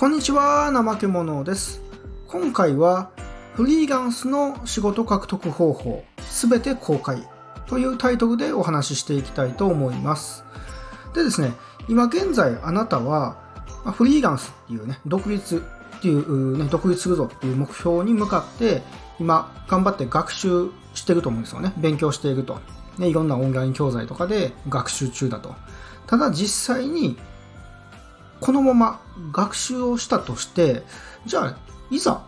こんにちは、怠け者です。今回は、フリーランスの仕事獲得方法、すべて公開というタイトルでお話ししていきたいと思います。でですね、今現在あなたは、フリーランスっていうね、独立っていう、ね、独立するぞっていう目標に向かって、今頑張って学習してると思うんですよね。勉強していると。ね、いろんなオンライン教材とかで学習中だと。ただ実際にこのまま学習をしたとして、じゃあ、いざ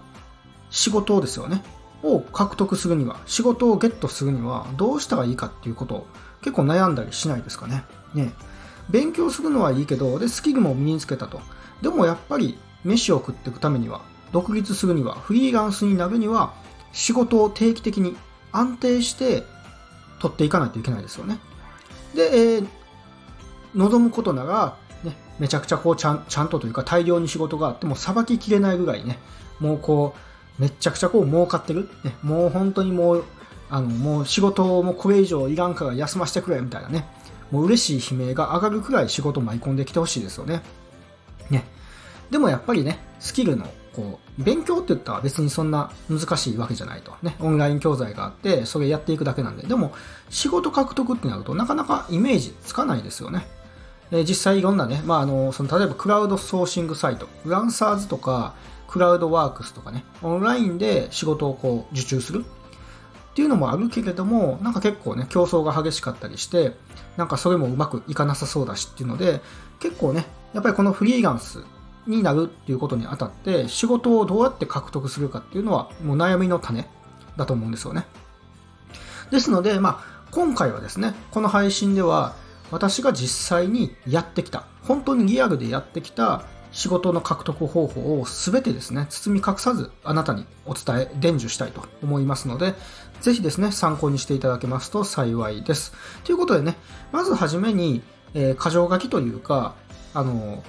仕事をですよね、を獲得するには、仕事をゲットするにはどうしたらいいかっていうことを結構悩んだりしないですかね。ね勉強するのはいいけど、で、スキルも身につけたと。でもやっぱり飯を食っていくためには、独立するには、フリーランスになるには、仕事を定期的に安定して取っていかないといけないですよね。で、えー望むことなら、めちゃくちゃこうちゃんちゃんとというか大量に仕事があってもさばききれないぐらいね、もうこう、めちゃくちゃこう儲かってる。ね、もう本当にもう、あの、もう仕事もこれ以上いらんから休ませてくれみたいなね、もう嬉しい悲鳴が上がるくらい仕事舞い込んできてほしいですよね。ね。でもやっぱりね、スキルの、こう、勉強って言ったら別にそんな難しいわけじゃないと。ね、オンライン教材があって、それやっていくだけなんで。でも、仕事獲得ってなるとなかなかイメージつかないですよね。え実際いろんなね、まあ、あの、その、例えばクラウドソーシングサイト、フランサーズとか、クラウドワークスとかね、オンラインで仕事をこう受注する。っていうのもあるけれども、なんか結構ね、競争が激しかったりして、なんかそれもうまくいかなさそうだしっていうので、結構ね、やっぱりこのフリーランスになるっていうことにあたって、仕事をどうやって獲得するかっていうのは、もう悩みの種だと思うんですよね。ですので、まあ、今回はですね、この配信では、私が実際にやってきた、本当にリアルでやってきた仕事の獲得方法を全てですね、包み隠さずあなたにお伝え、伝授したいと思いますので、ぜひですね、参考にしていただけますと幸いです。ということでね、まずはじめに、えー箇条書きというか、あの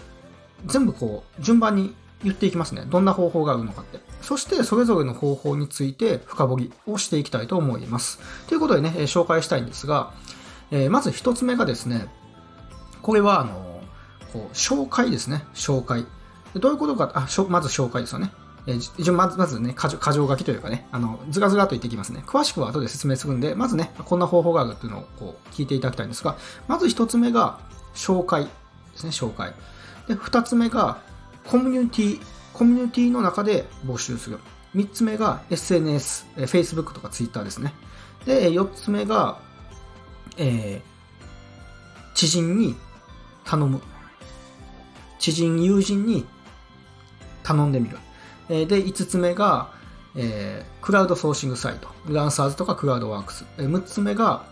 全部こう、順番に言っていきますね。どんな方法があるのかって。そして、それぞれの方法について深掘りをしていきたいと思います。ということでね、紹介したいんですが、えーまず一つ目がですね、これは、あのこう紹介ですね。紹介。どういうことか、あ、しょまず紹介ですよね。えーじ一応まず、まずね、箇条箇条書きというかね、あの、ずらずらと言っていきますね。詳しくは後で説明するんで、まずね、こんな方法があるっていうのをこう聞いていただきたいんですが、まず一つ目が、紹介ですね、紹介。で、二つ目が、コミュニティ、コミュニティの中で募集する。三つ目が SNS、えー Facebook とか Twitter ですね。で、四つ目が、えー知人に頼む。知人、友人に頼んでみる。えーで、5つ目が、えークラウドソーシングサイト。ランサーズとかクラウドワークス。えー6つ目が、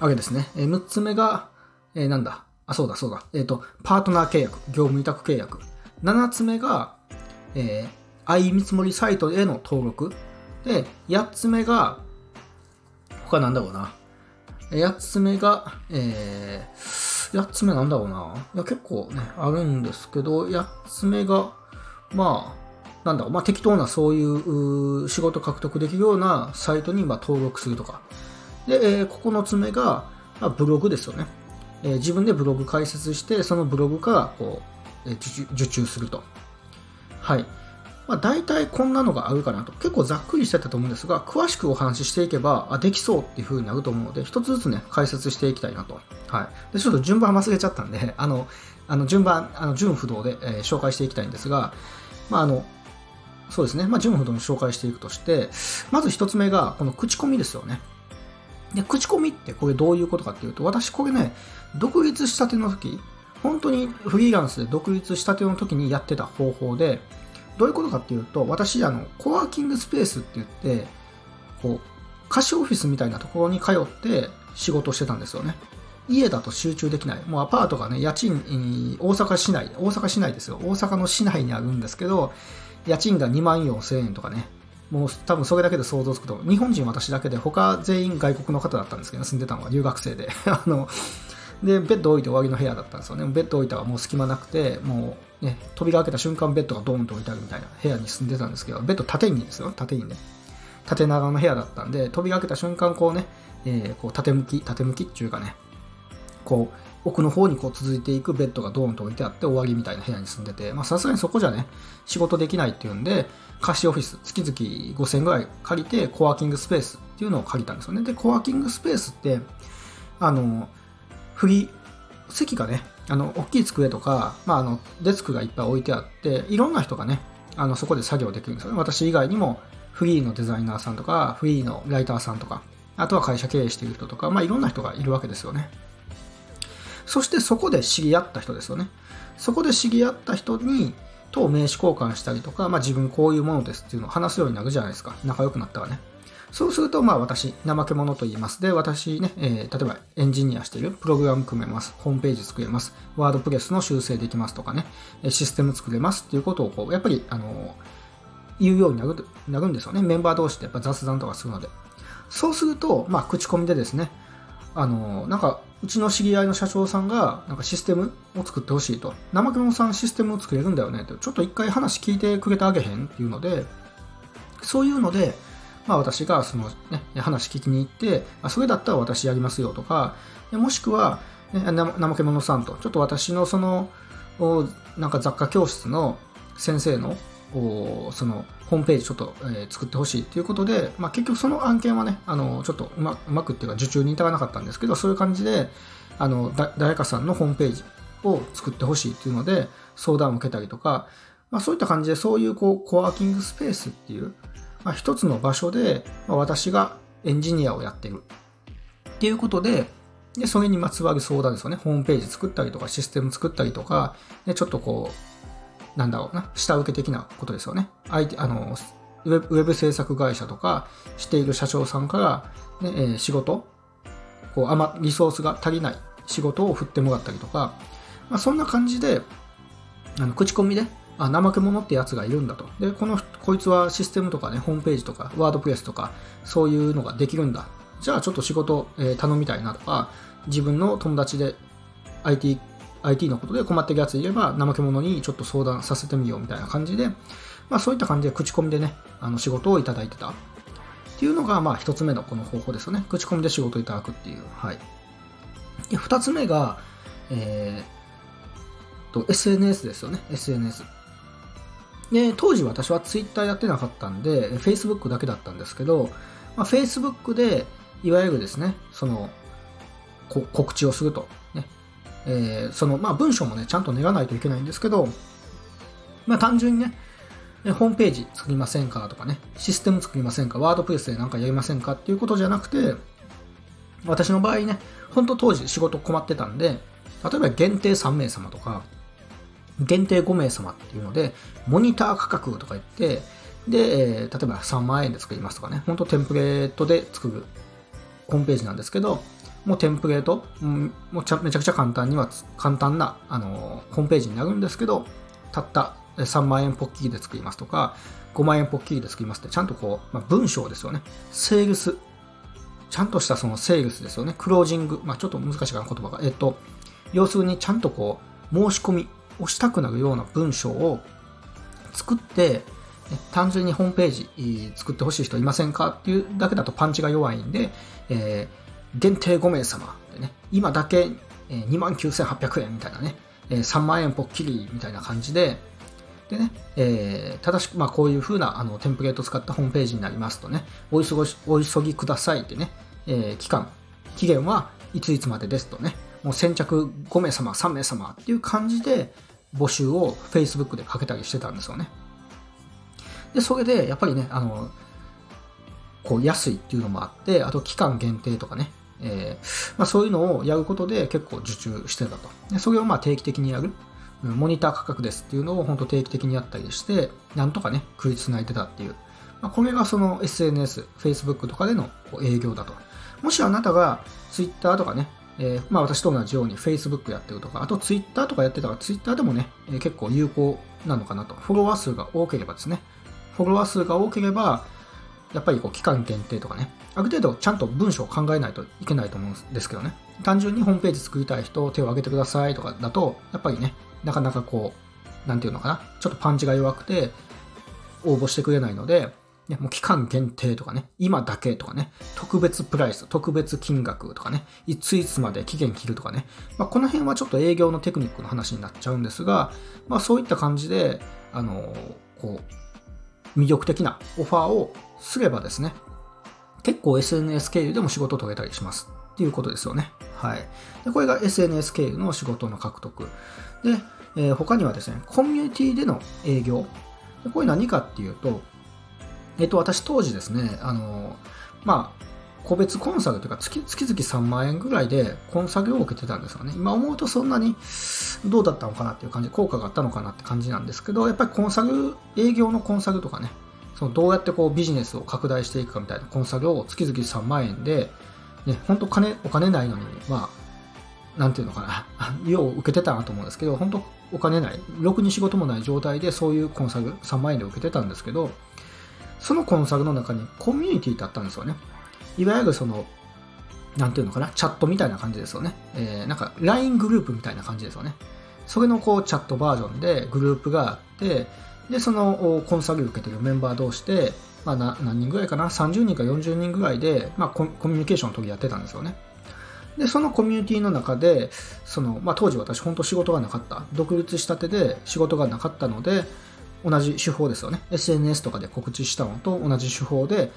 あれですね。えー6つ目が、えーなんだ。あ、そうだそうだ。えっ、と、パートナー契約。業務委託契約。7つ目が、えー、相見積もりサイトへの登録。で、8つ目が、他なんだろうな。8つ目が、えー、8つ目なんだろうな。いや、結構ね、あるんですけど、8つ目が、まあ、なんだろう、まあ適当なそういうう仕事獲得できるようなサイトにまあ登録するとか。で、えー9つ目が、まあ、ブログですよね。えー自分でブログ開設して、そのブログからこう、えー受注すると。はい。まあ、大体こんなのがあるかなと。結構ざっくりしてたと思うんですが、詳しくお話ししていけば、あ、できそうっていう風になると思うので、一つずつね、解説していきたいなと。はい。で、ちょっと順番忘れちゃったんで、あの、あの順番、あの、順不動で、えー紹介していきたいんですが、まあ、あの、そうですね。まあ、順不動に紹介していくとして、まず一つ目が、この口コミですよね。で、口コミってこれどういうことかっていうと、私これね、独立したての時、本当にフリーランスで独立したての時にやってた方法で、どういうことかっていうと、私、あの、コワーキングスペースって言って、こう、貸しオフィスみたいなところに通って仕事してたんですよね。家だと集中できない。もうアパートがね、家賃、大阪市内、大阪市内ですよ。大阪の市内にあるんですけど、家賃が2万4千円とかね。もう多分それだけで想像つくと、日本人私だけで他全員外国の方だったんですけど、住んでたのは留学生で。あの、で、ベッド置いて終わりの部屋だったんですよね。ベッド置いたらもう隙間なくて、もうね、扉開けた瞬間ベッドがドーンと置いてあるみたいな部屋に住んでたんですけど、ベッド縦にですよ、縦にね。縦長の部屋だったんで、扉開けた瞬間こうね、えーこう縦向き、縦向きっていうかね、こう、奥の方にこう続いていくベッドがドーンと置いてあって終わりみたいな部屋に住んでて、まあさすがにそこじゃね、仕事できないっていうんで、貸しオフィス、月々5000円ぐらい借りて、コワーキングスペースっていうのを借りたんですよね。で、コワーキングスペースって、あの、フリー、席がね、あの、大きい机とか、まあ、あの、デスクがいっぱい置いてあって、いろんな人がね、あの、そこで作業できるんですよね。私以外にも、フリーのデザイナーさんとか、フリーのライターさんとか、あとは会社経営している人とか、まあ、いろんな人がいるわけですよね。そしてそこで知り合った人ですよね。そこで知り合った人に、と名刺交換したりとか、まあ、自分こういうものですっていうのを話すようになるじゃないですか。仲良くなったらね。そうすると、まあ私、怠け者と言います。で、私ね、えー、例えばエンジニアしてる、プログラム組めます、ホームページ作れます、ワードプレスの修正できますとかね、システム作れますっていうことをこう、やっぱり、あの、言うようになるなるんですよね。メンバー同士でやっぱ雑談とかするので。そうすると、まあ、口コミでですね、あの、なんか、うちの知り合いの社長さんが、なんかシステムを作ってほしいと。怠け者さんシステムを作れるんだよねと。ちょっと一回話聞いてくれてあげへんっていうので、そういうので、まあ私がそのね、話聞きに行って、あそれだったら私やりますよとか、もしくは、ね、怠け者さんと、ちょっと私のその、なんか雑貨教室の先生の、その、ホームページちょっと、え、作ってほしいということで、まあ、結局その案件はね、あのちょっとうまうまくっていうか受注に至らなかったんですけど、そういう感じで、あの誰かさんのホームページを作ってほしいっていうので、相談を受けたりとか、まあ、そういった感じで、そういうこうコワーキングスペースっていう、まあ、一つの場所で、まあ、私がエンジニアをやってるっていうことで、で、それにまつわる相談ですよね。ホームページ作ったりとか、システム作ったりとか、でちょっとこう、なんだろうな、下請け的なことですよね。相手、あの、ウェブ制作会社とかしている社長さんから、ね、えー、仕事、こう、あま、リソースが足りない仕事を振ってもらったりとか、まあ、そんな感じで、あの、口コミで、あ、怠け者ってやつがいるんだと。で、この、こいつはシステムとかね、ホームページとか、ワードプレスとか、そういうのができるんだ。じゃあちょっと仕事、えー、頼みたいなとか、自分の友達で IT IT のことで困ってるやついれば、怠け者にちょっと相談させてみようみたいな感じで、まあそういった感じで口コミでね、あの仕事をいただいてたっていうのが、まあ一つ目のこの方法ですよね。口コミで仕事をいただくっていう。はい。で、二つ目が、えー、と、SNS ですよね。SNS。で、当時私は Twitter やってなかったんで、Facebook だけだったんですけど、まあ、Facebook で、いわゆるですね、その、告知をすると。えー、その、まあ、文章もね、ちゃんと練らないといけないんですけど、まあ、単純にね、ホームページ作りませんかとかね、システム作りませんかワードプレスで何かやりませんかっていうことじゃなくて、私の場合ね、本当当時仕事困ってたんで、例えば限定3名様とか、限定5名様っていうので、モニター価格とか言って、で、えー、例えば3万円で作りますとかね、本当テンプレートで作るホームページなんですけど、もうテンプレート、うん、もうちゃめちゃくちゃ簡単には、簡単な、あのホームページになるんですけど、たった3万円ポッキリで作りますとか、5万円ポッキリで作りますって、ちゃんとこう、まあ、文章ですよね。セールス。ちゃんとしたそのセールスですよね。クロージング。まあ、ちょっと難しいかな、言葉が。えっと、要するにちゃんとこう、申し込みをしたくなるような文章を作って、単純にホームページ作ってほしい人いませんかっていうだけだとパンチが弱いんで、えー限定5名様でね、今だけ29,800円みたいなね、3万円ぽっきりみたいな感じで、でね、えー、正しく、まあ、こういう風なあのテンプレートを使ったホームページになりますとね、お急ぎお急ぎくださいってね、えー、期間、期限はいついつまでですとね、もう先着5名様、3名様っていう感じで募集を Facebook でかけたりしてたんですよね。で、それでやっぱりね、あの、こう安いっていうのもあって、あと期間限定とかね、えー、まあ、そういうのをやることで結構受注してたと。でそれをまあ定期的にやる。モニター価格ですっていうのを本当定期的にやったりして、なんとかね、食いつないでたっていう。まあ、これがその SNS、Facebook とかでの営業だと。もしあなたが Twitter とかね、えー、まあ私と同じように Facebook やってるとか、あと Twitter とかやってたら Twitter でもね、えー、結構有効なのかなと。フォロワー数が多ければですね。フォロワー数が多ければ、やっぱりこう期間限定とかね、ある程度ちゃんと文章を考えないといけないと思うんですけどね、単純にホームページ作りたい人、手を挙げてくださいとかだと、やっぱりね、なかなかこう、なんていうのかな、ちょっとパンチが弱くて、応募してくれないので、ね、もう期間限定とかね、今だけとかね、特別プライス、特別金額とかね、いついつまで期限切るとかね、まあ、この辺はちょっと営業のテクニックの話になっちゃうんですが、まあ、そういった感じで、あのこう、魅力的なオファーをすればですね、結構 SNS 経由でも仕事を取れたりしますっていうことですよね。はい。でこれが SNS 経由の仕事の獲得。で、えー、他にはですね、コミュニティでの営業。でこれ何かっていうと、えっと、私当時ですね、あの、まあ、個別コンサルというか月、月々3万円ぐらいでコンサルを受けてたんですよね。今思うとそんなにどうだったのかなっていう感じ、効果があったのかなって感じなんですけど、やっぱりコンサル、営業のコンサルとかね、そのどうやってこうビジネスを拡大していくかみたいなコンサルを月々3万円で、ね、本当金、お金ないのに、まあ、なんていうのかな、よう受けてたなと思うんですけど、本当お金ない、ろくに仕事もない状態でそういうコンサル3万円で受けてたんですけど、そのコンサルの中にコミュニティってあったんですよね。いわゆるその、なんていうのかな、チャットみたいな感じですよね。えー、なんか LINE グループみたいな感じですよね。それのこうチャットバージョンでグループがあって、で、そのコンサル受けてるメンバー同士で、まあ、何人ぐらいかな、30人か40人ぐらいで、まあ、コミュニケーションの時やってたんですよね。で、そのコミュニティの中で、その、まあ、当時私本当仕事がなかった。独立したてで仕事がなかったので、同じ手法ですよね。SNS とかで告知したのと同じ手法で、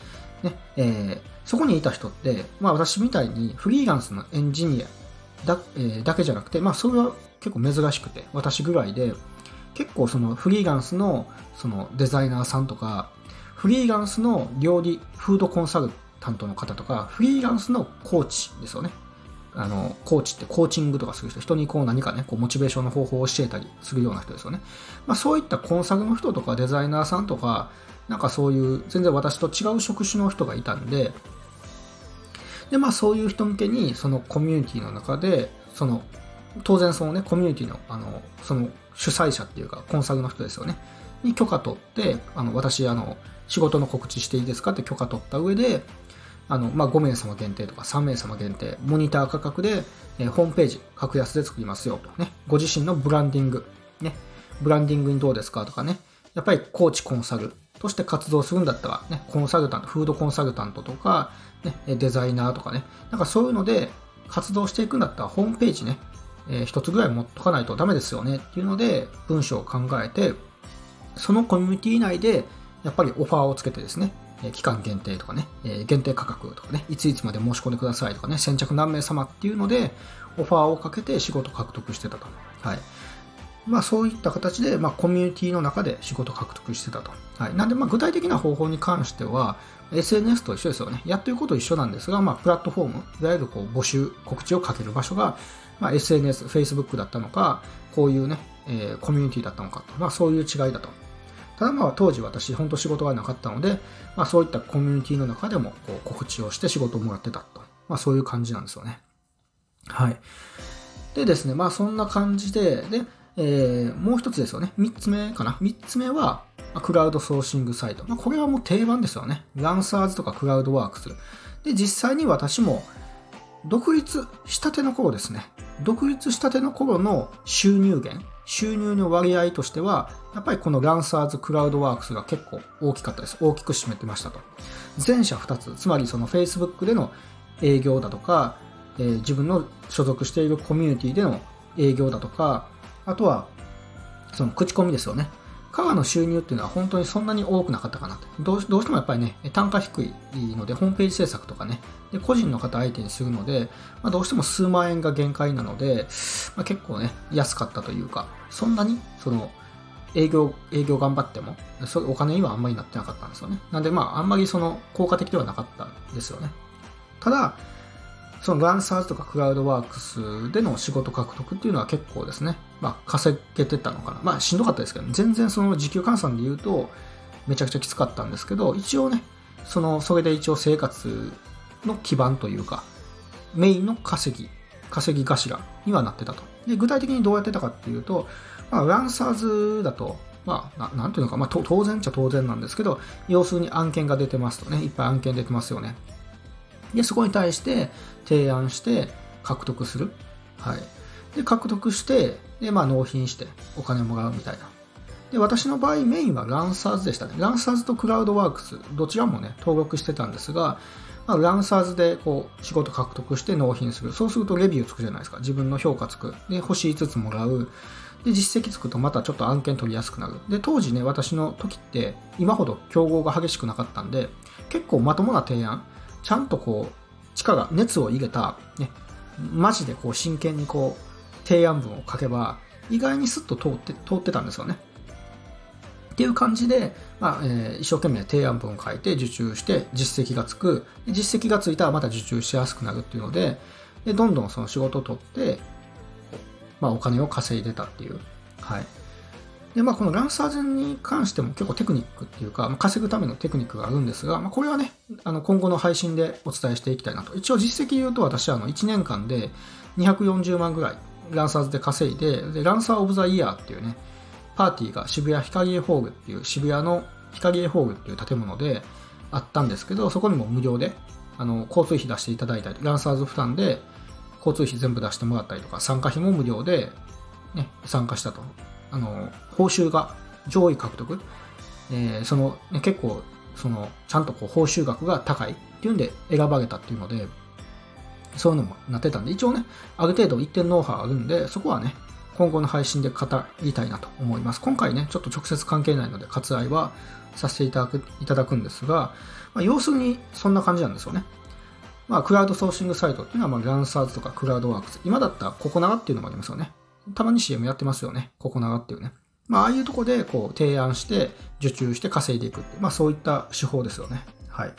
ね、えー、そこにいた人って、まあ私みたいにフリーランスのエンジニアだ,、えー、だけじゃなくて、まあそれは結構珍しくて、私ぐらいで、結構そのフリーランスのそのデザイナーさんとか、フリーランスの料理、フードコンサルタントの方とか、フリーランスのコーチですよね。あの、コーチってコーチングとかする人、人にこう何かね、こうモチベーションの方法を教えたりするような人ですよね。まあそういったコンサルの人とかデザイナーさんとか、なんかそういう全然私と違う職種の人がいたんで、で、まあそういう人向けにそのコミュニティの中で、その、当然そのね、コミュニティの、あの、その主催者っていうかコンサルの人ですよね。に許可取って、あの、私、あの、仕事の告知していいですかって許可取った上で、あの、まあ、5名様限定とか3名様限定、モニター価格で、えー、ホームページ、格安で作りますよとね、ご自身のブランディング、ね、ブランディングにどうですかとかね、やっぱりコーチコンサルとして活動するんだったら、ね、コンサルタント、フードコンサルタントとか、ね、デザイナーとかね、なんかそういうので活動していくんだったらホームページね、えー、一つぐらい持っとかないとダメですよね。っていうので文章を考えて、そのコミュニティ内でやっぱりオファーをつけてですね、え期間限定とかね、え限定価格とかね、いついつまで申し込んでくださいとかね、先着何名様っていうので、オファーをかけて仕事獲得してたと。はい。まあそういった形で、まあコミュニティの中で仕事獲得してたと。はい。なんでまあ具体的な方法に関しては、SNS と一緒ですよね。やってること一緒なんですが、まあプラットフォーム、いわゆるこう募集、告知をかける場所が、まあ SNS、Facebook だったのか、こういうね、えー、コミュニティだったのかと。まあそういう違いだと。ただまあ当時私本当仕事がなかったので、まあそういったコミュニティの中でもこう告知をして仕事をもらってたと。まあそういう感じなんですよね。はい。でですね、まあそんな感じで、で、えー、もう一つですよね。三つ目かな。三つ目は、クラウドソーシングサイト。まあ、これはもう定番ですよね。ランサーズとかクラウドワークス。で、実際に私も独立したての頃ですね。独立したての頃の収入源、収入の割合としては、やっぱりこのランサーズクラウドワークスが結構大きかったです。大きく占めてましたと。前者2つ、つまりその Facebook での営業だとか、えー、自分の所属しているコミュニティでの営業だとか、あとは、その口コミですよね。からの収入っていうのは本当にそんなに多くなかったかなと。どうどうしてもやっぱりね、単価低いので、ホームページ制作とかね、で個人の方相手にするので、まあ、どうしても数万円が限界なので、まあ、結構ね、安かったというか、そんなに、その、営業、営業頑張っても、そお金にはあんまりなってなかったんですよね。なんでまあ、あんまりその、効果的ではなかったんですよね。ただ、そのランサーズとかクラウドワークスでの仕事獲得っていうのは結構ですね、まあ稼げてたのかな。まあしんどかったですけど、ね、全然その時給換算で言うとめちゃくちゃきつかったんですけど、一応ね、その、それで一応生活の基盤というか、メインの稼ぎ、稼ぎ頭にはなってたと。で、具体的にどうやってたかっていうと、まあ、ランサーズだと、まあ、なんていうのか、まあ、当然っちゃ当然なんですけど、要するに案件が出てますとね、いっぱい案件出てますよね。で、そこに対して提案して獲得する。はい。で、獲得して、で、まあ納品してお金もらうみたいな。で、私の場合メインはランサーズでしたね。ランサーズとクラウドワークス、どちらもね、登録してたんですが、まあ、ランサーズでこう仕事獲得して納品する。そうするとレビューつくじゃないですか。自分の評価つく。で、星5つもらう。で、実績つくとまたちょっと案件取りやすくなる。で、当時ね、私の時って今ほど競合が激しくなかったんで、結構まともな提案、ちゃんとこう、力、熱を入れた、ね、マジでこう真剣にこう、提案文を書けば、意外にスッと通って、通ってたんですよね。っていう感じで、まあえー、一生懸命提案文を書いて受注して実績がつく実績がついたらまた受注しやすくなるっていうのででどんどんその仕事を取ってまあ、お金を稼いでたっていう。はい。で、まあ、このランサーズに関しても結構テクニックっていうか、まあ、稼ぐためのテクニックがあるんですが、まあ、これはね、あの今後の配信でお伝えしていきたいなと。一応実績言うと私はあの1年間で240万ぐらいランサーズで稼いで、でランサーオブザイヤーっていうね、パーティーが渋谷ヒカリエホールっていう渋谷のヒカリエホールっていう建物であったんですけど、そこにも無料であの交通費出していただいたり、ランサーズ負担で交通費全部出してもらったりとか、参加費も無料で、ね、参加したと。あの、報酬が上位獲得。えー、その、ね、結構、その、ちゃんとこう報酬額が高いっていうんで選ばれたっていうので、そういうのもなってたんで、一応ね、ある程度一点ノウハウあるんで、そこはね、今後の配信で語りたいなと思います。今回ね、ちょっと直接関係ないので、割愛はさせていただくいただくんですが、まあ、要するにそんな感じなんですよね。まあ、クラウドソーシングサイトっていうのは、まあ、ランサーズとかクラウドワークス。今だったらココナガっていうのもありますよね。たまに CM やってますよね。ココナガっていうね。まあ、ああいうとこで、こう、提案して、受注して稼いでいくってまあ、そういった手法ですよね。はい。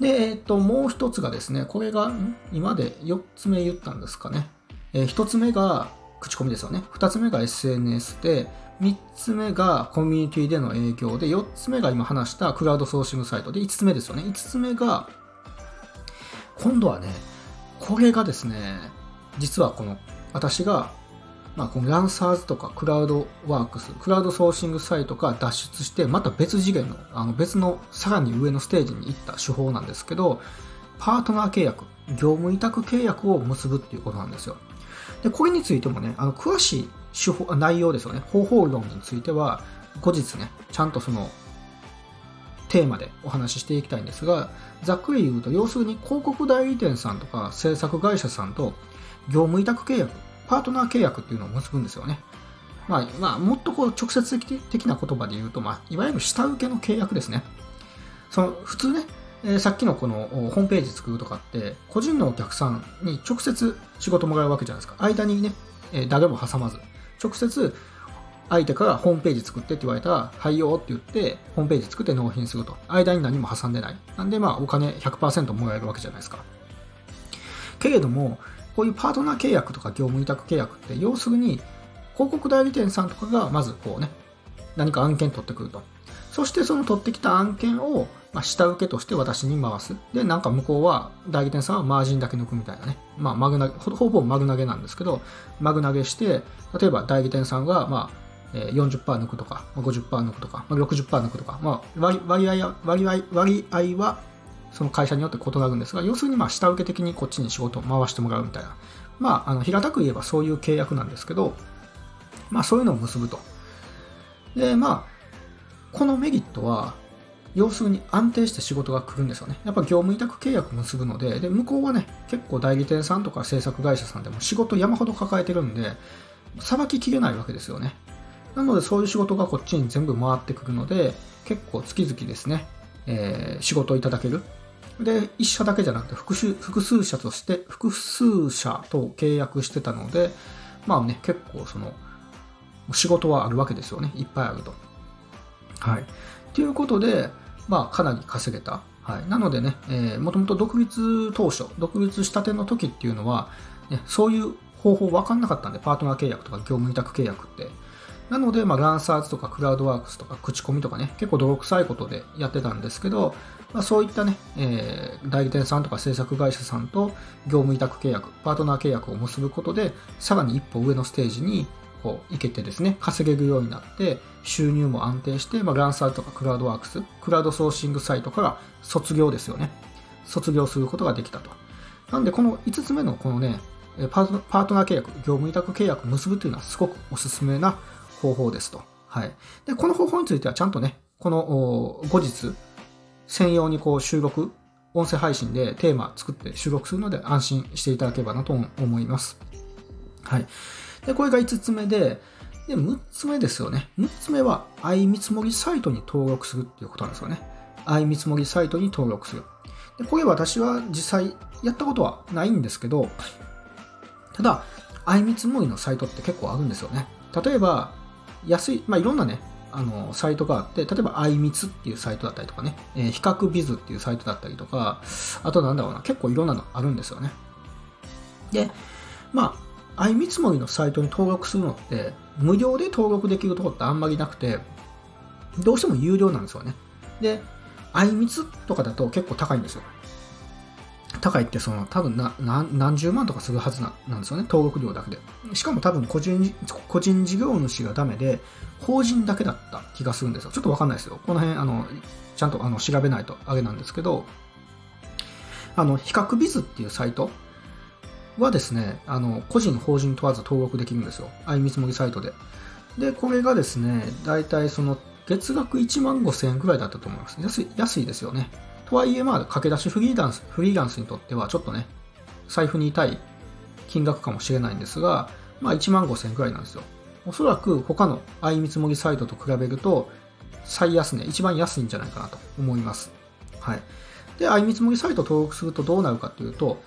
で、えっ、ー、と、もう一つがですね、これが、今で4つ目言ったんですかね。えー、1つ目が口コミですよね。2つ目が SNS で、3つ目がコミュニティでの営業で、4つ目が今話したクラウドソーシングサイトで、5つ目ですよね。5つ目が今度はね、これがですね、実はこの私が、まあ、このランサーズとかクラウドワークス、クラウドソーシングサイトから脱出して、また別次元の、あの別のさらに上のステージに行った手法なんですけど、パートナー契約、業務委託契約を結ぶっていうことなんですよ。で、これについてもね、あの詳しい手法内容ですよね、方法論については、後日ね、ちゃんとそのテーマでお話ししていきたいんですが、ざっくり言うと、要するに広告代理店さんとか制作会社さんと業務委託契約、パートナー契約っていうのを結ぶんですよね。まあ、まあ、もっとこう直接的な言葉で言うと、まあ、いわゆる下請けの契約ですね。その普通ね、えー、さっきのこのホームページ作るとかって、個人のお客さんに直接仕事もらうわけじゃないですか。間にね、えー、誰も挟まず、直接相手からホームページ作ってって言われたら、はいよって言って、ホームページ作って納品すると。間に何も挟んでない。なんで、まあ、お金100%もらえるわけじゃないですか。けれども、こういうパートナー契約とか業務委託契約って、要するに、広告代理店さんとかが、まずこうね、何か案件取ってくると。そしてその取ってきた案件を、まあ、下請けとして私に回す。で、なんか向こうは、代理店さんはマージンだけ抜くみたいなね。まあ、マグ投げ、ほぼマグ投げなんですけど、マグ投げして、例えば代理店さんが、まあ、40%抜くとか、50%抜くとか、60%抜くとか、まあ、割割合割合割合はその会社によって異なるんですが、要するにまあ下請け的にこっちに仕事を回してもらうみたいな、まあ、あの平たく言えばそういう契約なんですけど、まあ、そういうのを結ぶと。で、まあ、このメリットは、要するに安定して仕事が来るんですよね。やっぱ業務委託契約結ぶので、で、向こうはね、結構代理店さんとか制作会社さんでも仕事山ほど抱えてるんで、さばききれないわけですよね。なのでそういう仕事がこっちに全部回ってくるので、結構月々ですね、えー、仕事をいただける。で、一社だけじゃなくて複数複数社として、複数社と契約してたので、まあね、結構その、仕事はあるわけですよね。いっぱいあると。はい。ということで、まあ、かなり稼げた。はい。なのでね、えー、もともと独立当初、独立したての時っていうのは、ね、そういう方法分かんなかったんで、パートナー契約とか業務委託契約って。なので、まあ、ランサーズとかクラウドワークスとか口コミとかね、結構泥臭いことでやってたんですけど、まあ、そういったね、えー、代理店さんとか制作会社さんと業務委託契約、パートナー契約を結ぶことで、さらに一歩上のステージにこう行けてですね、稼げるようになって、収入も安定して、まあ、ランサーズとかクラウドワークス、クラウドソーシングサイトから卒業ですよね。卒業することができたと。なんで、この5つ目のこのね、パートナー契約、業務委託契約を結ぶというのはすごくおすすめな方法ですと。はい。で、この方法についてはちゃんとね、この後日、専用にこう収録、音声配信でテーマ作って収録するので安心していただければなと思います。はい。で、これが5つ目で、で、6つ目ですよね。6つ目は、相見積もりサイトに登録するっていうことなんですよね。相見積もりサイトに登録する。で、これ私は実際やったことはないんですけど、ただ、相見積もりのサイトって結構あるんですよね。例えば、安い、まあ、いろんなね、あの、サイトがあって、例えば、相密っていうサイトだったりとかね、えー、比較ビズっていうサイトだったりとか、あとなんだろうな、結構いろんなのあるんですよね。で、まあ、相見積もりのサイトに登録するのって、無料で登録できるところってあんまりなくて、どうしても有料なんですよね。で、相密とかだと結構高いんですよ。高いってその多分な何十万とかするはずななんですよね、登録料だけで。しかも多分個人個人事業主がダメで、法人だけだった気がするんですよ。ちょっとわかんないですよ。この辺、あの、ちゃんとあの調べないとあれなんですけど、あの、比較ビズっていうサイトはですね、あの、個人、法人問わず登録できるんですよ。相見積もりサイトで。で、これがですね、大体その、月額1万5千円くらいだったと思います。安い、安いですよね。とはいえ、まあ、駆け出しフリーランス、フリーランスにとってはちょっとね、財布に痛い金額かもしれないんですが、まあ1万5千円くらいなんですよ。おそらく他の相見積もりサイトと比べると、最安値、一番安いんじゃないかなと思います。はい。で、相見積もりサイト登録するとどうなるかというと、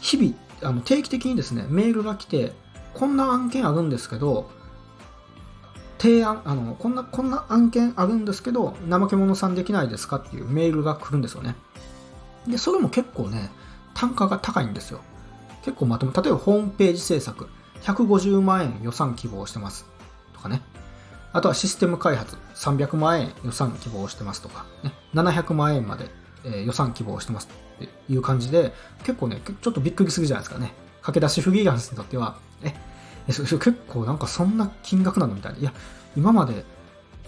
日々、あの定期的にですね、メールが来て、こんな案件あるんですけど、提案、あの、こんな、こんな案件あるんですけど、怠け者さんできないですかっていうメールが来るんですよね。で、それも結構ね、単価が高いんですよ。結構まとめ、例えばホームページ制作、150万円予算希望してます。とかね。あとはシステム開発、300万円予算希望してますとか、ね、700万円まで、え、予算希望してますっていう感じで、結構ね、ちょっとびっくりするじゃないですかね。駆け出しフリーランスにとっては、え、えそ 結構なんかそんな金額なのみたいな。いや、今まで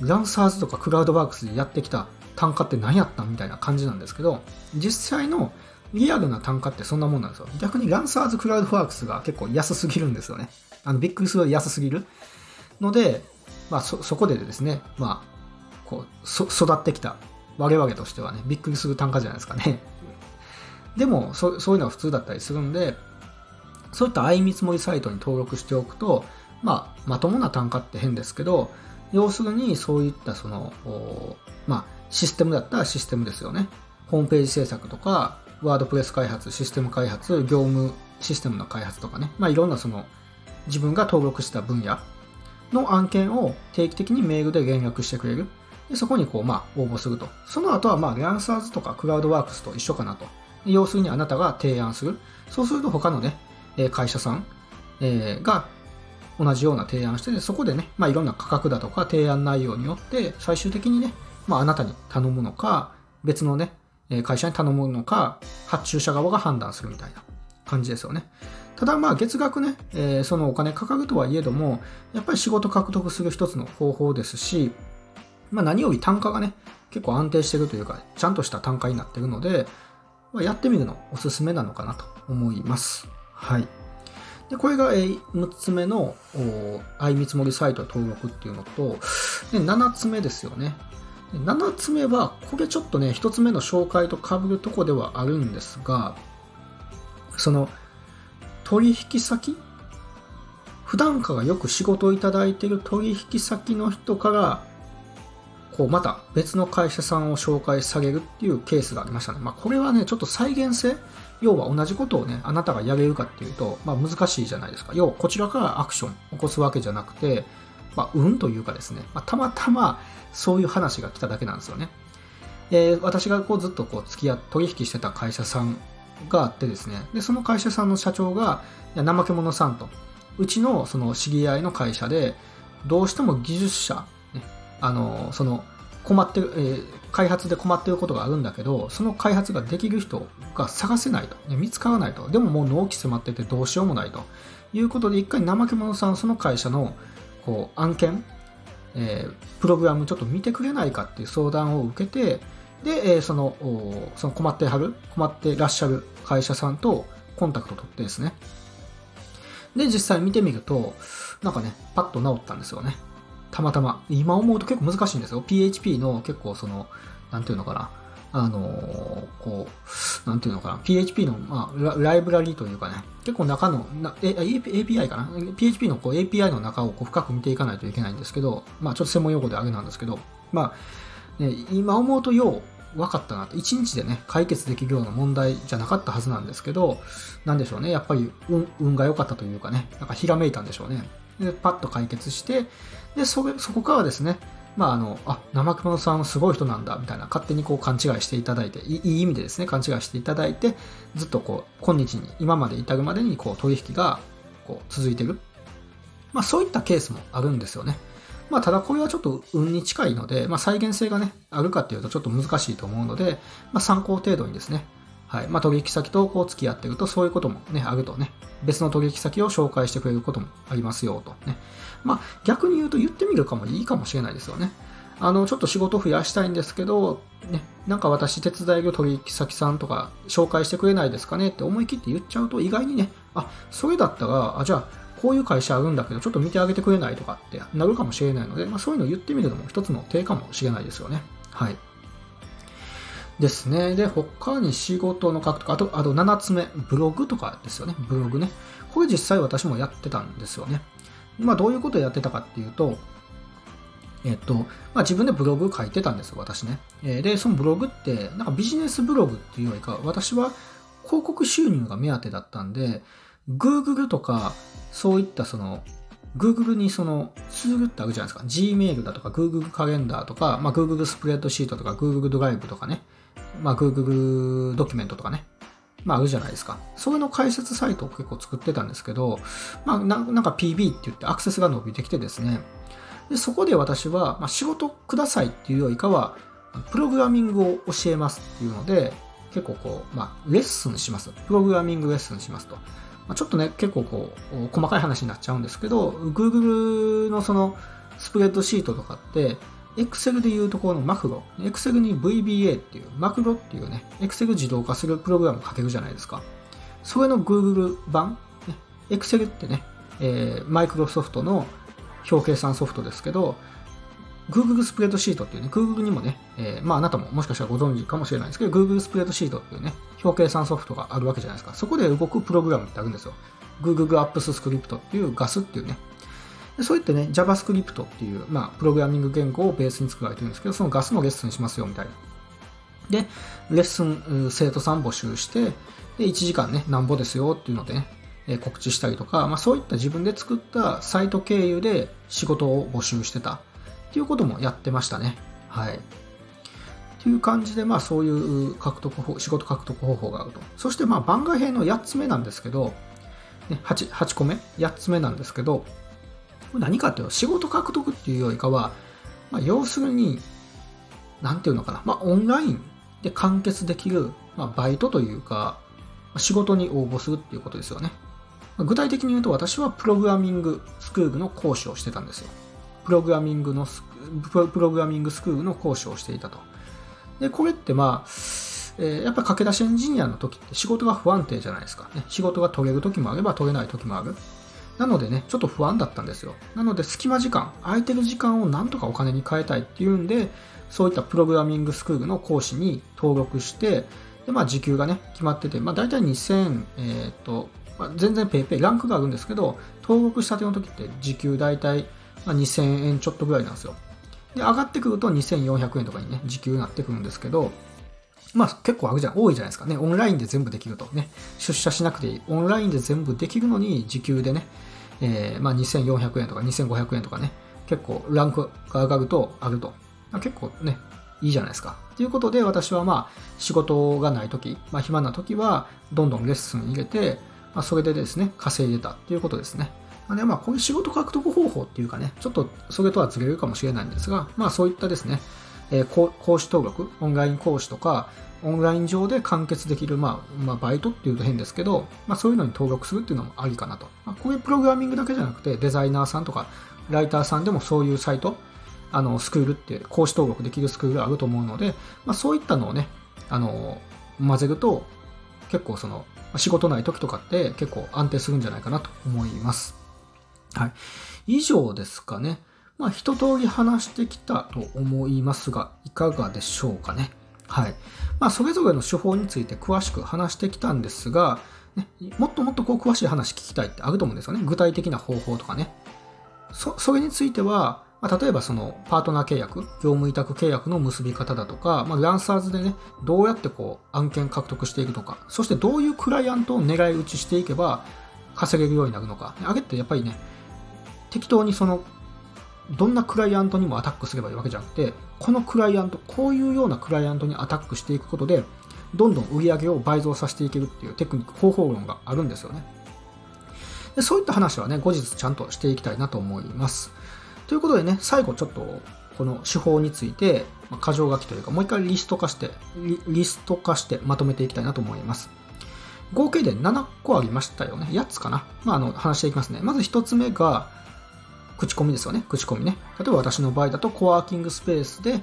ランサーズとかクラウドワークスでやってきた単価って何やったみたいな感じなんですけど、実際のリアルな単価ってそんなもんなんですよ。逆にランサーズクラウドワークスが結構安すぎるんですよね。あの、びっくりする安すぎる。ので、まあそ、そこでですね、まあ、こう、そ、育ってきた我々としてはね、びっくりする単価じゃないですかね。でも、そそういうのは普通だったりするんで、そういった相見積もりサイトに登録しておくと、まあ、まともな単価って変ですけど、要するにそういったその、まあ、システムだったらシステムですよね。ホームページ制作とか、ワードプレス開発、システム開発、業務システムの開発とかね、まあ、いろんなその自分が登録した分野の案件を定期的にメールで連絡してくれる。でそこにこう、まあ、応募すると。その後は、まあ、ランサーズとかクラウドワークスと一緒かなと。要するにあなたが提案する。そうすると他のね、会社さんが同じような提案して、そこでね、まあ、いろんな価格だとか提案内容によって、最終的にね、まあ、あなたに頼むのか、別のね、会社に頼むのか、発注者側が判断するみたいな感じですよね。ただまあ月額ね、えー、そのお金かかるとはいえども、やっぱり仕事獲得する一つの方法ですし、まあ何より単価がね、結構安定してるというか、ちゃんとした単価になってるので、まあ、やってみるのおすすめなのかなと思います。はい。で、これが、え6つ目の相見積もりサイト登録っていうのと、で7つ目ですよね。7つ目は、これちょっとね、1つ目の紹介と被るとこではあるんですが、その、取引先？普段からよく仕事をいただいている取引先の人から、こう、また別の会社さんを紹介されるっていうケースがありましたね。まあ、これはね、ちょっと再現性要は同じことをね、あなたがやれるかっていうと、まあ、難しいじゃないですか。要はこちらからアクション起こすわけじゃなくて、まあ、運というかですね、まあ、たまたまそういう話が来ただけなんですよね。えー、私がこうずっとこう付き合って取引してた会社さんがあってですね、で、その会社さんの社長が、いや、怠け者さんと、うちのその知り合いの会社で、どうしても技術者、ね、あの、その、困ってる、えー、開発で困ってることがあるんだけど、その開発ができる人が探せないと、ね、見つからないと。でももう納期迫っててどうしようもないと。いうことで、一回怠け者さん、その会社の、こう、案件、えー、プログラムちょっと見てくれないかっていう相談を受けて、で、えー、その、その困ってはる、困ってらっしゃる会社さんとコンタクト取ってですね。で、実際見てみると、なんかね、パッと治ったんですよね。たまたま。今思うと結構難しいんですよ。PHP の結構その、なんていうのかな。あの、こう、なんていうのかな。PHP の、まあ、ライブラリーというかね、結構中の、なえ API かな ?PHP のこう API の中をこう深く見ていかないといけないんですけど、まあ、ちょっと専門用語であれなんですけど、まあ、ね、今思うとよう分かったなと。1日でね、解決できるような問題じゃなかったはずなんですけど、なんでしょうね。やっぱり運運が良かったというかね、なんかひらめいたんでしょうね。で、パッと解決して、で、そ、そこからですね、まあ、あの、あ、生熊さんはすごい人なんだ、みたいな、勝手にこう勘違いしていただいて、いい意味でですね、勘違いしていただいて、ずっとこう、今日に、今まで至るまでに、こう、取引が、こう、続いてる。まあ、そういったケースもあるんですよね。まあ、ただこれはちょっと運に近いので、まあ、再現性がね、あるかっていうとちょっと難しいと思うので、まあ、参考程度にですね、はい。まあ、取引先とこう付き合ってると、そういうこともね、あるとね、別の取引先を紹介してくれることもありますよとね。まあ、逆に言うと言ってみるかもいいかもしれないですよね。あの、ちょっと仕事増やしたいんですけど、ね、なんか私手伝いる取引先さんとか紹介してくれないですかねって思い切って言っちゃうと意外にね、あ、それだったら、あ、じゃあ、こういう会社あるんだけど、ちょっと見てあげてくれないとかってなるかもしれないので、まあ、そういうのを言ってみるのも一つの手かもしれないですよね。はい。ですね。で、他に仕事の獲得、あと、あと7つ目、ブログとかですよね。ブログね。これ実際私もやってたんですよね。まあ、どういうことをやってたかっていうと、えっと、まあ、自分でブログ書いてたんですよ、私ね。で、そのブログって、なんかビジネスブログっていうよりか、私は広告収入が目当てだったんで、Google とか、そういったその、Google にそのツールってあるじゃないですか。Gmail だとか Google カレンダーとか、まあ、Google スプレッドシートとか Google ドライブとかね、まあ、Google ドキュメントとかね、まあ、あるじゃないですか。それの解説サイトを結構作ってたんですけど、まあ、なんか PB って言ってアクセスが伸びてきてですね、でそこで私は、まあ、仕事くださいっていうよりかは、プログラミングを教えますっていうので、結構こう、まあ、レッスンします。プログラミングレッスンしますと。まあ、ちょっとね、結構こう、細かい話になっちゃうんですけど、Google のそのスプレッドシートとかって、Excel でいうところのマクロ、Excel に VBA っていう、マクロっていうね、Excel 自動化するプログラムを書けるじゃないですか。それの Google 版、ね、Excel ってね、えー、マイクロソフトの表計算ソフトですけど、Google スプレッドシートっていうね、Google にもね、えー、まああなたももしかしたらご存知かもしれないですけど、Google スプレッドシートっていうね、表計算ソフトがあるわけじゃないですか。そこで動くプログラムってあるんですよ。Google Apps Script っていう GAS っていうね。そういったね、JavaScript っていう、まあ、プログラミング言語をベースに作られてるんですけど、その GAS のレッスンしますよ、みたいな。で、レッスン、生徒さん募集して、で、1時間ね、なんぼですよっていうのでね、え告知したりとか、まあ、そういった自分で作ったサイト経由で仕事を募集してたっていうこともやってましたね。はい。っていう感じで、まあそういう獲得法、仕事獲得方法があると。そしてまあ番外編の8つ目なんですけど、ね、8, 8個目 ?8 つ目なんですけど、何かっていうと仕事獲得っていうよりかは、まあ、要するに、なんていうのかな、まあオンラインで完結できる、まあ、バイトというか、仕事に応募するっていうことですよね。具体的に言うと私はプログラミングスクールの講師をしてたんですよ。プログラミングのプログラミングスクールの講師をしていたと。で、これってまあ、えー、やっぱ駆け出しエンジニアの時って仕事が不安定じゃないですか。ね、仕事が取れる時もあれば取れない時もある。なのでね、ちょっと不安だったんですよ。なので隙間時間、空いてる時間をなんとかお金に変えたいっていうんで、そういったプログラミングスクールの講師に登録して、で、まあ時給がね、決まってて、まあ大体2000、えー、っと、まあ、全然 PayPay、ランクがあるんですけど、登録したての時って時給大体、2000円ちょっとぐらいなんですよ。で、上がってくると2400円とかにね、時給になってくるんですけど、まあ結構あるじゃん、多いじゃないですかね。オンラインで全部できるとね。出社しなくていい。オンラインで全部できるのに時給でね、えー、まあ2400円とか2500円とかね、結構ランクが上がるとあると。結構ね、いいじゃないですか。ということで私はまあ仕事がない時、まあ暇な時はどんどんレッスン入れて、まあ、それでですね、稼いでたっていうことですね。でまあ、こういう仕事獲得方法っていうかね、ちょっとそれとはずれるかもしれないんですが、まあそういったですね、えー、講師登録、オンライン講師とか、オンライン上で完結できる、まあ、まあ、バイトっていうと変ですけど、まあそういうのに登録するっていうのもありかなと。まあ、こういうプログラミングだけじゃなくて、デザイナーさんとか、ライターさんでもそういうサイト、あの、スクールって、講師登録できるスクールあると思うので、まあそういったのをね、あの、混ぜると、結構その、仕事ない時とかって結構安定するんじゃないかなと思います。はい。以上ですかね。まあ、一通り話してきたと思いますが、いかがでしょうかね。はい。まあ、それぞれの手法について詳しく話してきたんですが、ね、もっともっとこう詳しい話聞きたいってあると思うんですよね。具体的な方法とかね。そ、それについては、まあ、例えばそのパートナー契約、業務委託契約の結び方だとか、まあ、ランサーズでね、どうやってこう案件獲得していくとか、そしてどういうクライアントを狙い撃ちしていけば稼げるようになるのか。あれってやっぱりね、適当にその、どんなクライアントにもアタックすればいいわけじゃなくて、このクライアント、こういうようなクライアントにアタックしていくことで、どんどん売り上げを倍増させていけるっていうテクニック、方法論があるんですよね。でそういった話はね、後日ちゃんとしていきたいなと思います。ということでね、最後ちょっとこの手法について、まあ、箇条書きというか、もう一回リスト化してリ、リスト化してまとめていきたいなと思います。合計で7個ありましたよね。8つかな。まあ、あの、話していきますね。まず1つ目が、口コミですよね。口コミね。例えば私の場合だと、コワーキングスペースで、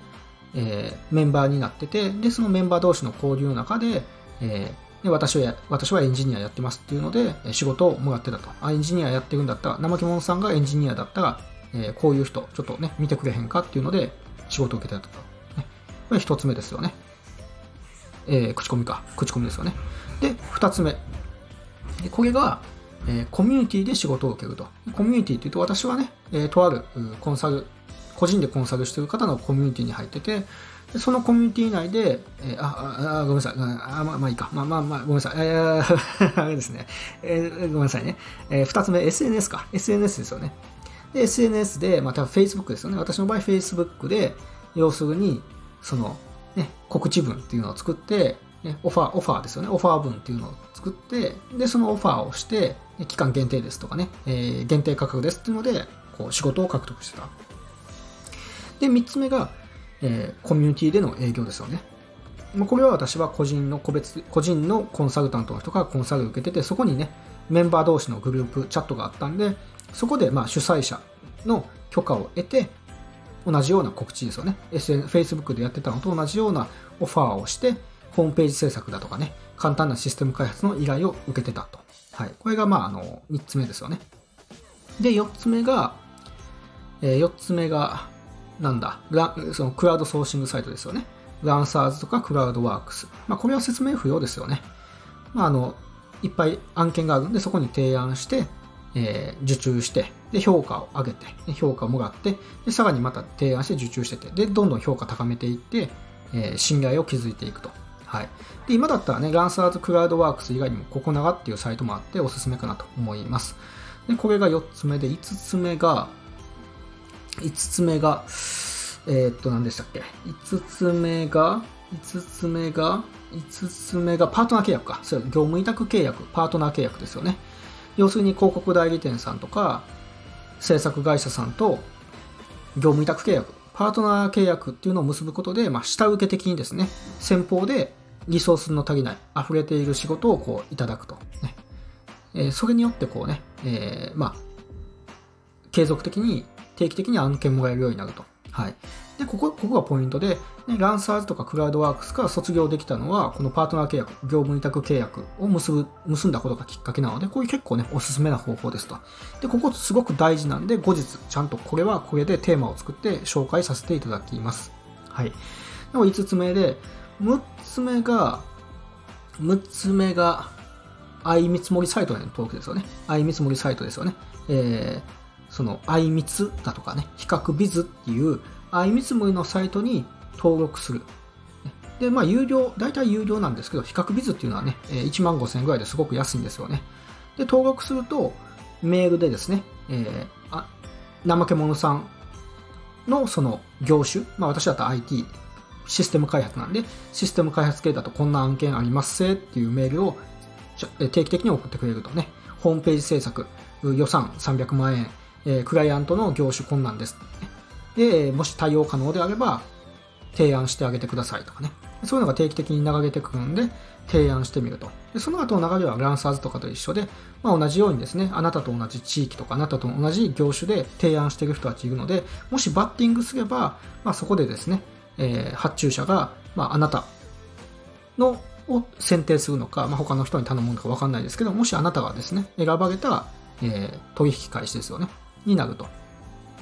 えー、メンバーになってて、で、そのメンバー同士の交流の中で、えー、で私は私はエンジニアやってますっていうので、仕事をもらってたと。あ、エンジニアやってるんだったら、怠け者さんがエンジニアだったら、えー、こういう人、ちょっとね、見てくれへんかっていうので、仕事を受けてたと。ね、これ一つ目ですよね。えー、口コミか。口コミですよね。で、二つ目。これが、えー、コミュニティで仕事を受けると。コミュニティっていうと、私はね、えー、とあるコンサル、個人でコンサルしてる方のコミュニティに入ってて、そのコミュニティ内で、えー、ああ、ごめんなさい。あまあ、まあいいか。まあまあまあ、ごめんなさい。えー、あれですね。えー、ごめんなさいね。えー、二つ目、SNS か。SNS ですよね。で、SNS で、また Facebook ですよね。私の場合 Facebook で、要するに、その、ね、告知文っていうのを作って、オファー、オファーですよね。オファー文っていうのを作って、で、そのオファーをして、期間限定ですとかね、えー、限定価格ですっていうので、こう、仕事を獲得してた。で、三つ目が、えー、コミュニティでの営業ですよね。まあこれは私は個人の個別、個人のコンサルタントの人がコンサルを受けてて、そこにね、メンバー同士のグループチャットがあったんで、そこでまあ主催者の許可を得て、同じような告知ですよね。SN、Facebook でやってたのと同じようなオファーをして、ホームページ制作だとかね、簡単なシステム開発の依頼を受けてたと。はい。これがまあ、あの、3つ目ですよね。で、4つ目が、えー、4つ目が、なんだ、そのクラウドソーシングサイトですよね。ランサーズとかクラウドワークス。まあ、これは説明不要ですよね。まあ、あの、いっぱい案件があるんで、そこに提案して、えー、受注して、で、評価を上げて、で評価をもらって、で、さらにまた提案して受注してて、で、どんどん評価高めていって、えー、信頼を築いていくと。はい。で、今だったらね、ランサーズクラウドワークス以外にも、ココナガっていうサイトもあっておすすめかなと思います。で、これが4つ目で、5つ目が、5つ目が、えー、っと、何でしたっけ ?5 つ目が、5つ目が、5つ目がパートナー契約か。そう、業務委託契約、パートナー契約ですよね。要するに広告代理店さんとか制作会社さんと業務委託契約パートナー契約っていうのを結ぶことで、まあ、下請け的にですね先方でリソースの足りない溢れている仕事をこういただくと、ねえー、それによってこうね、えー、まあ継続的に定期的に案件もらえるようになるとはいで、ここ、ここがポイントで、ね、ランサーズとかクラウドワークスから卒業できたのは、このパートナー契約、業務委託契約を結ぶ、結んだことがきっかけなので、こういう結構ね、おすすめな方法ですと。で、ここすごく大事なんで、後日、ちゃんとこれはこれでテーマを作って紹介させていただきます。はい。でも5つ目で、6つ目が、6つ目が、相見積もりサイトへの登録ですよね。相見積もりサイトですよね。えー、その、相見つだとかね、比較ビズっていう、相見積もりのサイトに登録する。で、まあ、有料、大体有料なんですけど、比較ビズっていうのはね、1万5000円ぐらいですごく安いんですよね。で、登録すると、メールでですね、えー、あ、怠け者さんのその業種、まあ私だったら IT、システム開発なんで、システム開発系だとこんな案件ありますせっていうメールを定期的に送ってくれるとね、ホームページ制作、予算300万円、クライアントの業種困難です、で、もし対応可能であれば、提案してあげてくださいとかね。そういうのが定期的に流れてくるんで、提案してみると。でその後の流れはランサーズとかと一緒で、まあ、同じようにですね、あなたと同じ地域とか、あなたと同じ業種で提案している人たちいるので、もしバッティングすれば、まあ、そこでですね、えー、発注者が、まあ、あなたのを選定するのか、まあ、他の人に頼むのか分かんないですけど、もしあなたがですね、選ばれたら、えー、取引開始ですよね、になると。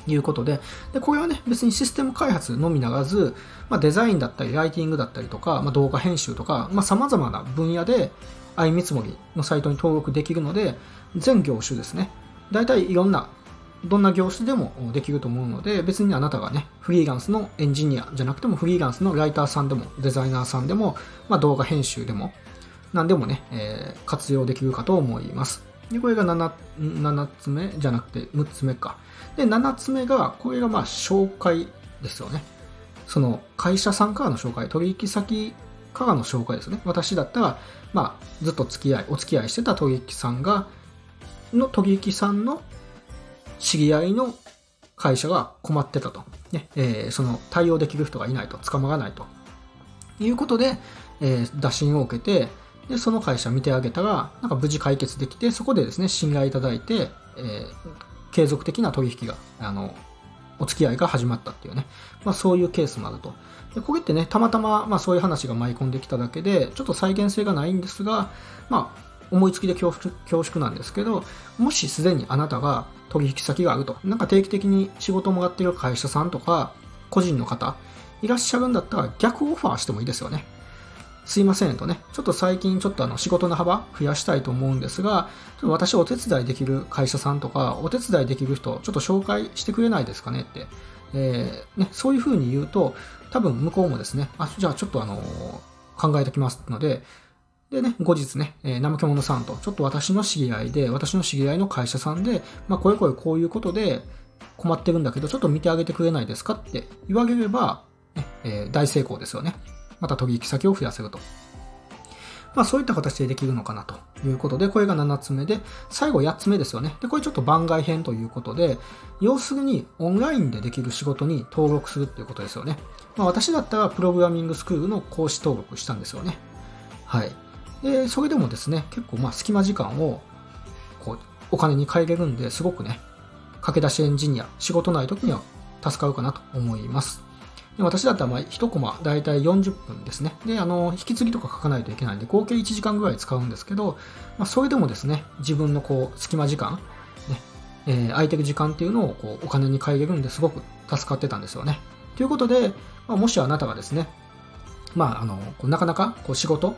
いうことでで、これはね、別にシステム開発のみならず、まあ、デザインだったり、ライティングだったりとか、まあ、動画編集とか、まあ、様々な分野で、相見積もりのサイトに登録できるので、全業種ですね。大体いろんな、どんな業種でもできると思うので、別にあなたがね、フリーランスのエンジニアじゃなくても、フリーランスのライターさんでも、デザイナーさんでも、まあ、動画編集でも、何でもね、えー、活用できるかと思います。で、これが 7, 7つ目じゃなくて6つ目か。で、7つ目が、これがまあ紹介ですよね。その会社さんからの紹介、取引先からの紹介ですね。私だったら、まあ、ずっと付き合い、お付き合いしてた取引さんが、の取引さんの知り合いの会社が困ってたと。ね、えー、その対応できる人がいないと、捕まらないと。いうことで、えー、打診を受けて、で、その会社見てあげたら、なんか無事解決できて、そこでですね、信頼いただいて、えー、継続的な取引が、あの、お付き合いが始まったっていうね、まあそういうケースもあると。でこれってね、たまたま、まあそういう話が舞い込んできただけで、ちょっと再現性がないんですが、まあ、思いつきで恐縮なんですけど、もしすでにあなたが取引先があると、なんか定期的に仕事をもらっている会社さんとか、個人の方、いらっしゃるんだったら逆オファーしてもいいですよね。すいませんとね、ちょっと最近ちょっとあの仕事の幅増やしたいと思うんですが、ちょっと私お手伝いできる会社さんとか、お手伝いできる人、ちょっと紹介してくれないですかねって、えー、ね、そういうふうに言うと、多分向こうもですね、あ、じゃあちょっとあの、考えておきますので、でね、後日ね、えー、ナムケモノさんと、ちょっと私の知り合いで、私の知り合いの会社さんで、まあ、これこれこういうことで困ってるんだけど、ちょっと見てあげてくれないですかって言われれば、ねえー、大成功ですよね。また取引先を増やせると。まあそういった形でできるのかなということで、これが7つ目で、最後8つ目ですよね。で、これちょっと番外編ということで、要するにオンラインでできる仕事に登録するっていうことですよね。まあ私だったらプログラミングスクールの講師登録したんですよね。はい。で、それでもですね、結構まあ隙間時間をこうお金に換えれるんで、すごくね、駆け出しエンジニア、仕事ない時には助かるかなと思います。で私だったらまあ1コマ大体40分ですね。で、あの、引き継ぎとか書かないといけないんで、合計1時間ぐらい使うんですけど、まあ、それでもですね、自分のこう、隙間時間、ね、えー、空いてる時間っていうのをこうお金に換えれるんですごく助かってたんですよね。ということで、まあ、もしあなたがですね、まあ、あの、なかなかこう仕事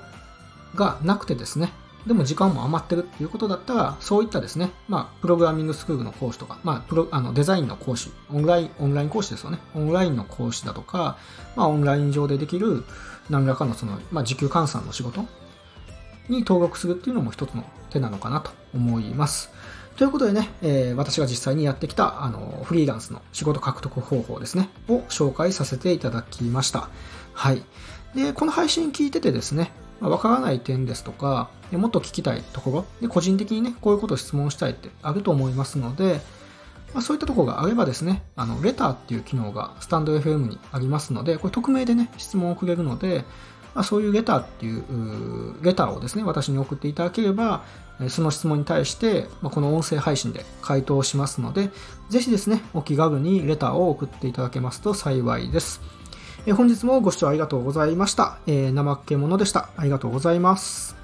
がなくてですね、でも時間も余ってるっていうことだったら、そういったですね、まあ、プログラミングスクールの講師とか、まあ、プロあのデザインの講師、オンライン、オンライン講師ですよね。オンラインの講師だとか、まあ、オンライン上でできる何らかのその、まあ、時給換算の仕事に登録するっていうのも一つの手なのかなと思います。ということでね、えー、私が実際にやってきたあのフリーランスの仕事獲得方法ですね、を紹介させていただきました。はい。で、この配信聞いててですね、まあ、からない点ですとか、もっと聞きたいところ、で個人的にね、こういうことを質問したいってあると思いますので、まあ、そういったところがあればですね、あの、レターっていう機能がスタンド FM にありますので、これ匿名でね、質問をくれるので、まあ、そういうレターっていう、レターをですね、私に送っていただければ、その質問に対して、まあ、この音声配信で回答しますので、ぜひですね、お気軽にレターを送っていただけますと幸いです。え本日もご視聴ありがとうございました。えー、怠け者でした。ありがとうございます。